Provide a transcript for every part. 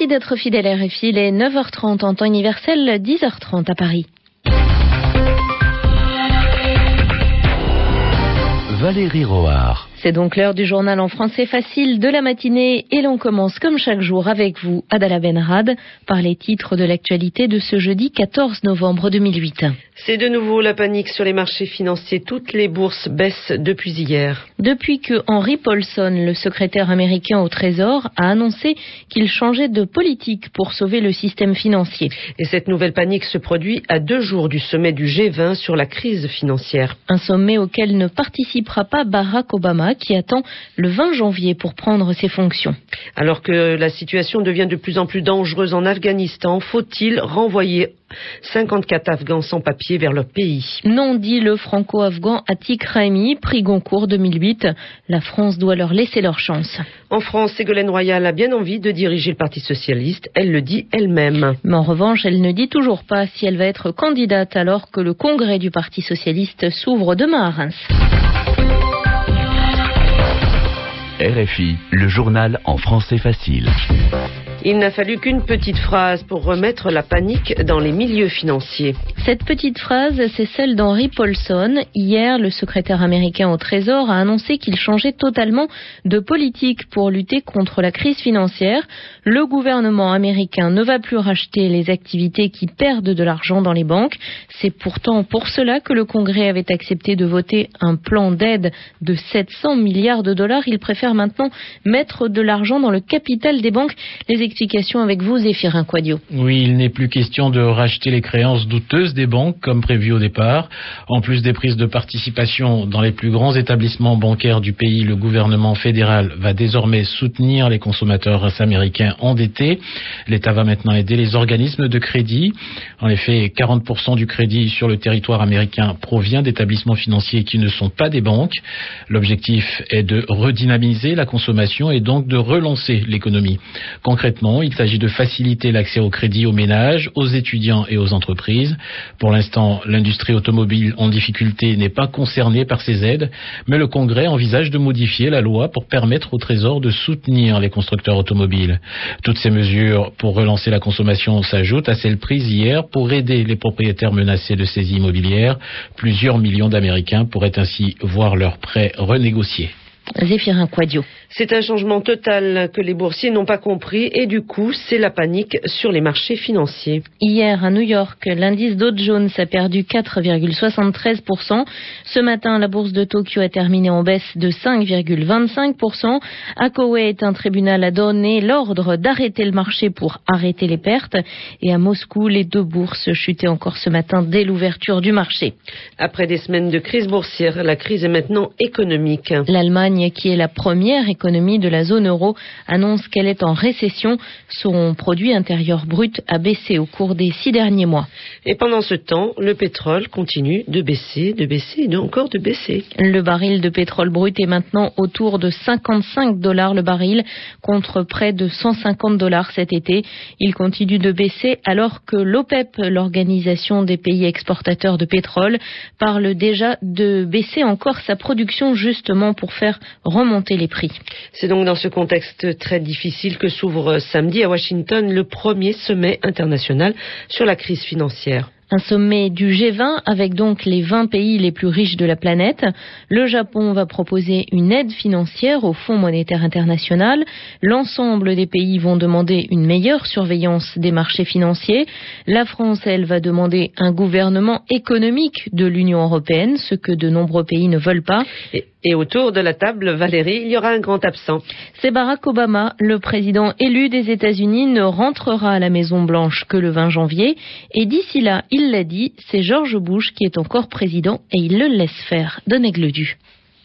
Merci d'être fidèle à RFI. Il est 9h30 en temps universel, 10h30 à Paris. Valérie Roard. C'est donc l'heure du journal en français facile de la matinée et l'on commence comme chaque jour avec vous, Adala Benrad, par les titres de l'actualité de ce jeudi 14 novembre 2008. C'est de nouveau la panique sur les marchés financiers. Toutes les bourses baissent depuis hier. Depuis que Henry Paulson, le secrétaire américain au Trésor, a annoncé qu'il changeait de politique pour sauver le système financier. Et cette nouvelle panique se produit à deux jours du sommet du G20 sur la crise financière. Un sommet auquel ne participera pas Barack Obama qui attend le 20 janvier pour prendre ses fonctions. Alors que la situation devient de plus en plus dangereuse en Afghanistan, faut-il renvoyer 54 Afghans sans papier vers leur pays? Non, dit le franco-afghan Atik Raimi, prix Goncourt 2008. La France doit leur laisser leur chance. En France, Ségolène Royal a bien envie de diriger le Parti socialiste. Elle le dit elle-même. Mais en revanche, elle ne dit toujours pas si elle va être candidate alors que le congrès du Parti socialiste s'ouvre demain à Reims. RFI, le journal en français facile. Il n'a fallu qu'une petite phrase pour remettre la panique dans les milieux financiers. Cette petite phrase, c'est celle d'Henry Paulson. Hier, le secrétaire américain au Trésor a annoncé qu'il changeait totalement de politique pour lutter contre la crise financière. Le gouvernement américain ne va plus racheter les activités qui perdent de l'argent dans les banques. C'est pourtant pour cela que le Congrès avait accepté de voter un plan d'aide de 700 milliards de dollars. Il préfère maintenant mettre de l'argent dans le capital des banques. Explication avec vous, Zéphirin Quadio. Oui, il n'est plus question de racheter les créances douteuses des banques comme prévu au départ. En plus des prises de participation dans les plus grands établissements bancaires du pays, le gouvernement fédéral va désormais soutenir les consommateurs américains endettés. L'État va maintenant aider les organismes de crédit. En effet, 40% du crédit sur le territoire américain provient d'établissements financiers qui ne sont pas des banques. L'objectif est de redynamiser la consommation et donc de relancer l'économie. Concrètement, il s'agit de faciliter l'accès au crédit aux ménages, aux étudiants et aux entreprises. Pour l'instant, l'industrie automobile en difficulté n'est pas concernée par ces aides, mais le Congrès envisage de modifier la loi pour permettre au Trésor de soutenir les constructeurs automobiles. Toutes ces mesures pour relancer la consommation s'ajoutent à celles prises hier pour aider les propriétaires menacés de saisie immobilière. Plusieurs millions d'Américains pourraient ainsi voir leurs prêts renégociés. Zéphirin Quadio. C'est un changement total que les boursiers n'ont pas compris et du coup, c'est la panique sur les marchés financiers. Hier, à New York, l'indice Dow Jones a perdu 4,73%. Ce matin, la bourse de Tokyo a terminé en baisse de 5,25%. À Koweït, un tribunal a donné l'ordre d'arrêter le marché pour arrêter les pertes. Et à Moscou, les deux bourses chutaient encore ce matin dès l'ouverture du marché. Après des semaines de crise boursière, la crise est maintenant économique. L'Allemagne, qui est la première économie de la zone euro annonce qu'elle est en récession. Son produit intérieur brut a baissé au cours des six derniers mois. Et pendant ce temps, le pétrole continue de baisser, de baisser et encore de baisser. Le baril de pétrole brut est maintenant autour de 55 dollars le baril contre près de 150 dollars cet été. Il continue de baisser alors que l'OPEP, l'organisation des pays exportateurs de pétrole, parle déjà de baisser encore sa production justement pour faire remonter les prix. C'est donc dans ce contexte très difficile que s'ouvre samedi à Washington le premier sommet international sur la crise financière. Un sommet du G20 avec donc les 20 pays les plus riches de la planète. Le Japon va proposer une aide financière au Fonds monétaire international. L'ensemble des pays vont demander une meilleure surveillance des marchés financiers. La France, elle, va demander un gouvernement économique de l'Union européenne, ce que de nombreux pays ne veulent pas. Et autour de la table, Valérie, il y aura un grand absent. C'est Barack Obama, le président élu des États-Unis, ne rentrera à la Maison Blanche que le 20 janvier. Et d'ici là, il l'a dit, c'est George Bush qui est encore président et il le laisse faire. Donnez-le du.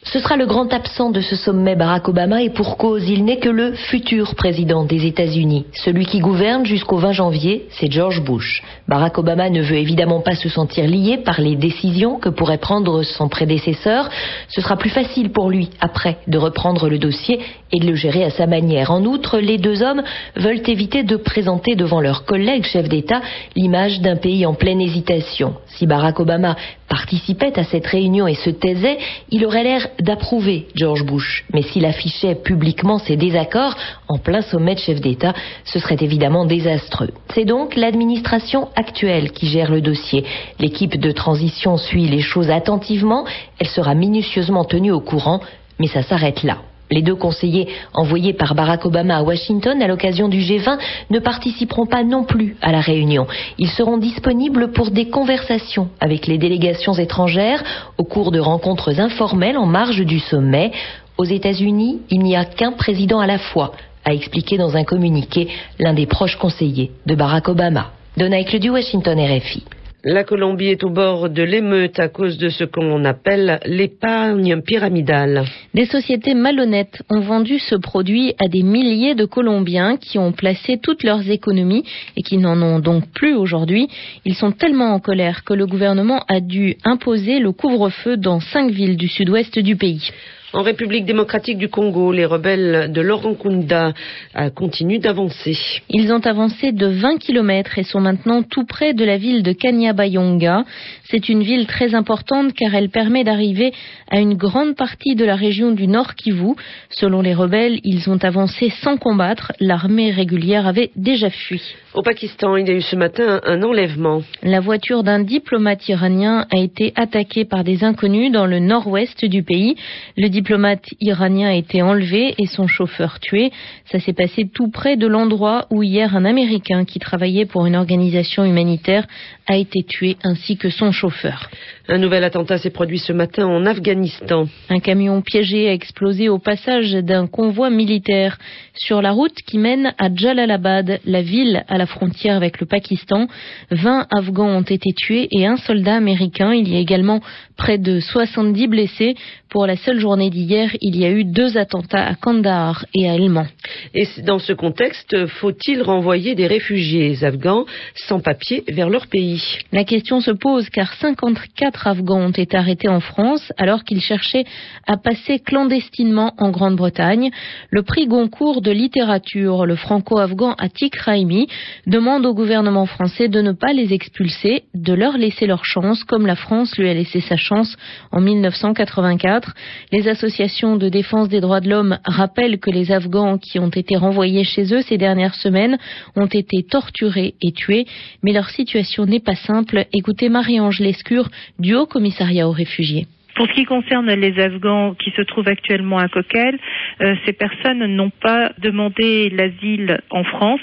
Ce sera le grand absent de ce sommet Barack Obama et pour cause, il n'est que le futur président des États-Unis. Celui qui gouverne jusqu'au 20 janvier, c'est George Bush. Barack Obama ne veut évidemment pas se sentir lié par les décisions que pourrait prendre son prédécesseur. Ce sera plus facile pour lui, après, de reprendre le dossier et de le gérer à sa manière. En outre, les deux hommes veulent éviter de présenter devant leurs collègues chefs d'État l'image d'un pays en pleine hésitation. Si Barack Obama participait à cette réunion et se taisait, il aurait l'air d'approuver George Bush. Mais s'il affichait publiquement ses désaccords en plein sommet de chef d'État, ce serait évidemment désastreux. C'est donc l'administration actuelle qui gère le dossier. L'équipe de transition suit les choses attentivement, elle sera minutieusement tenue au courant, mais ça s'arrête là. Les deux conseillers envoyés par Barack Obama à Washington à l'occasion du G20 ne participeront pas non plus à la réunion. Ils seront disponibles pour des conversations avec les délégations étrangères au cours de rencontres informelles en marge du sommet. Aux États-Unis, il n'y a qu'un président à la fois, a expliqué dans un communiqué l'un des proches conseillers de Barack Obama. Donna du Washington RFI. La Colombie est au bord de l'émeute à cause de ce qu'on appelle l'épargne pyramidale. Des sociétés malhonnêtes ont vendu ce produit à des milliers de Colombiens qui ont placé toutes leurs économies et qui n'en ont donc plus aujourd'hui. Ils sont tellement en colère que le gouvernement a dû imposer le couvre-feu dans cinq villes du sud-ouest du pays. En République démocratique du Congo, les rebelles de Laurent Kunda euh, continuent d'avancer. Ils ont avancé de 20 km et sont maintenant tout près de la ville de Kanyabayonga. C'est une ville très importante car elle permet d'arriver à une grande partie de la région du Nord Kivu. Selon les rebelles, ils ont avancé sans combattre. L'armée régulière avait déjà fui. Au Pakistan, il y a eu ce matin un enlèvement. La voiture d'un diplomate iranien a été attaquée par des inconnus dans le nord-ouest du pays. Le diplomate iranien a été enlevé et son chauffeur tué. Ça s'est passé tout près de l'endroit où hier un Américain qui travaillait pour une organisation humanitaire a été tué ainsi que son chauffeur. Un nouvel attentat s'est produit ce matin en Afghanistan. Un camion piégé a explosé au passage d'un convoi militaire sur la route qui mène à Jalalabad, la ville à la frontière avec le Pakistan. 20 Afghans ont été tués et un soldat américain. Il y a également près de 70 blessés. Pour la seule journée d'hier, il y a eu deux attentats à Kandahar et à Helmand. Et dans ce contexte, faut-il renvoyer des réfugiés afghans sans papier vers leur pays? La question se pose car 54 Afghans ont été arrêtés en France alors qu'ils cherchaient à passer clandestinement en Grande-Bretagne. Le prix Goncourt de littérature, le franco-afghan Atik Raimi, demande au gouvernement français de ne pas les expulser, de leur laisser leur chance comme la France lui a laissé sa chance en 1984. Les associations de défense des droits de l'homme rappellent que les Afghans qui ont été renvoyés chez eux ces dernières semaines ont été torturés et tués, mais leur situation n'est pas simple. Écoutez Marie-Ange Lescure du Haut Commissariat aux réfugiés. Pour ce qui concerne les Afghans qui se trouvent actuellement à Coquel, euh, ces personnes n'ont pas demandé l'asile en France,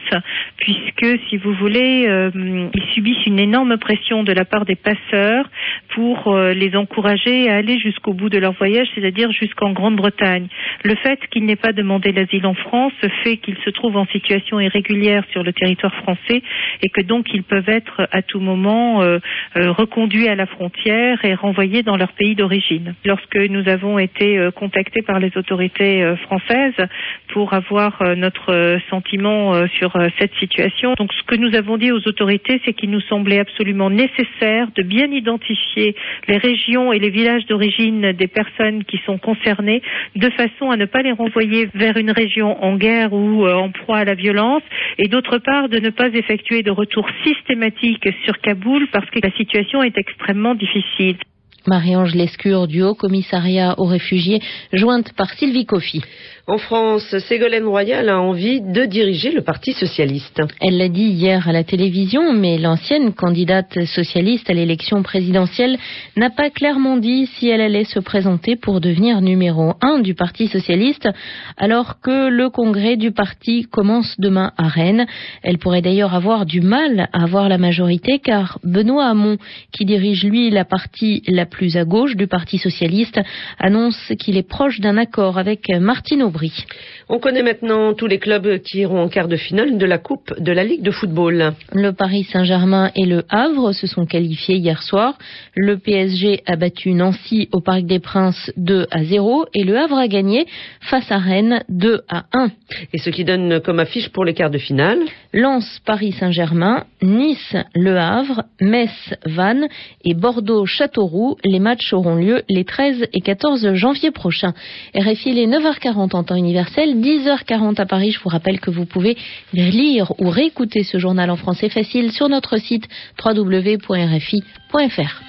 puisque, si vous voulez, euh, ils subissent une énorme pression de la part des passeurs pour euh, les encourager à aller jusqu'au bout de leur voyage, c'est-à-dire jusqu'en Grande-Bretagne. Le fait qu'ils n'aient pas demandé l'asile en France fait qu'ils se trouvent en situation irrégulière sur le territoire français et que donc ils peuvent être à tout moment reconduits à la frontière et renvoyés dans leur pays d'origine. Lorsque nous avons été euh, contactés par les autorités euh, françaises pour avoir euh, notre sentiment sur cette situation, donc ce que nous avons dit aux autorités, c'est qu'il nous semblait absolument nécessaire de bien identifier les régions et les villages d'origine des personnes qui sont concernées, de façon à ne pas les renvoyer vers une région en guerre ou en proie à la violence, et d'autre part de ne pas effectuer de retour systématique sur Kaboul parce que la situation est extrêmement difficile. Marie-Ange Lescure du Haut Commissariat aux réfugiés, jointe par Sylvie Coffy. En France, Ségolène Royal a envie de diriger le Parti socialiste. Elle l'a dit hier à la télévision, mais l'ancienne candidate socialiste à l'élection présidentielle n'a pas clairement dit si elle allait se présenter pour devenir numéro un du Parti socialiste, alors que le congrès du parti commence demain à Rennes. Elle pourrait d'ailleurs avoir du mal à avoir la majorité, car Benoît Hamon, qui dirige lui la partie la plus à gauche du Parti socialiste, annonce qu'il est proche d'un accord avec Martine Aubry. On connaît maintenant tous les clubs qui iront en quart de finale de la Coupe de la Ligue de football. Le Paris Saint-Germain et le Havre se sont qualifiés hier soir. Le PSG a battu Nancy au Parc des Princes 2 à 0 et le Havre a gagné face à Rennes 2 à 1. Et ce qui donne comme affiche pour les quarts de finale Lens Paris Saint-Germain, Nice Le Havre, Metz Vannes et Bordeaux Châteauroux. Les matchs auront lieu les 13 et 14 janvier prochains. RFI, les 9h40 en temps universel, 10h40 à Paris. Je vous rappelle que vous pouvez lire ou réécouter ce journal en français facile sur notre site www.rfi.fr.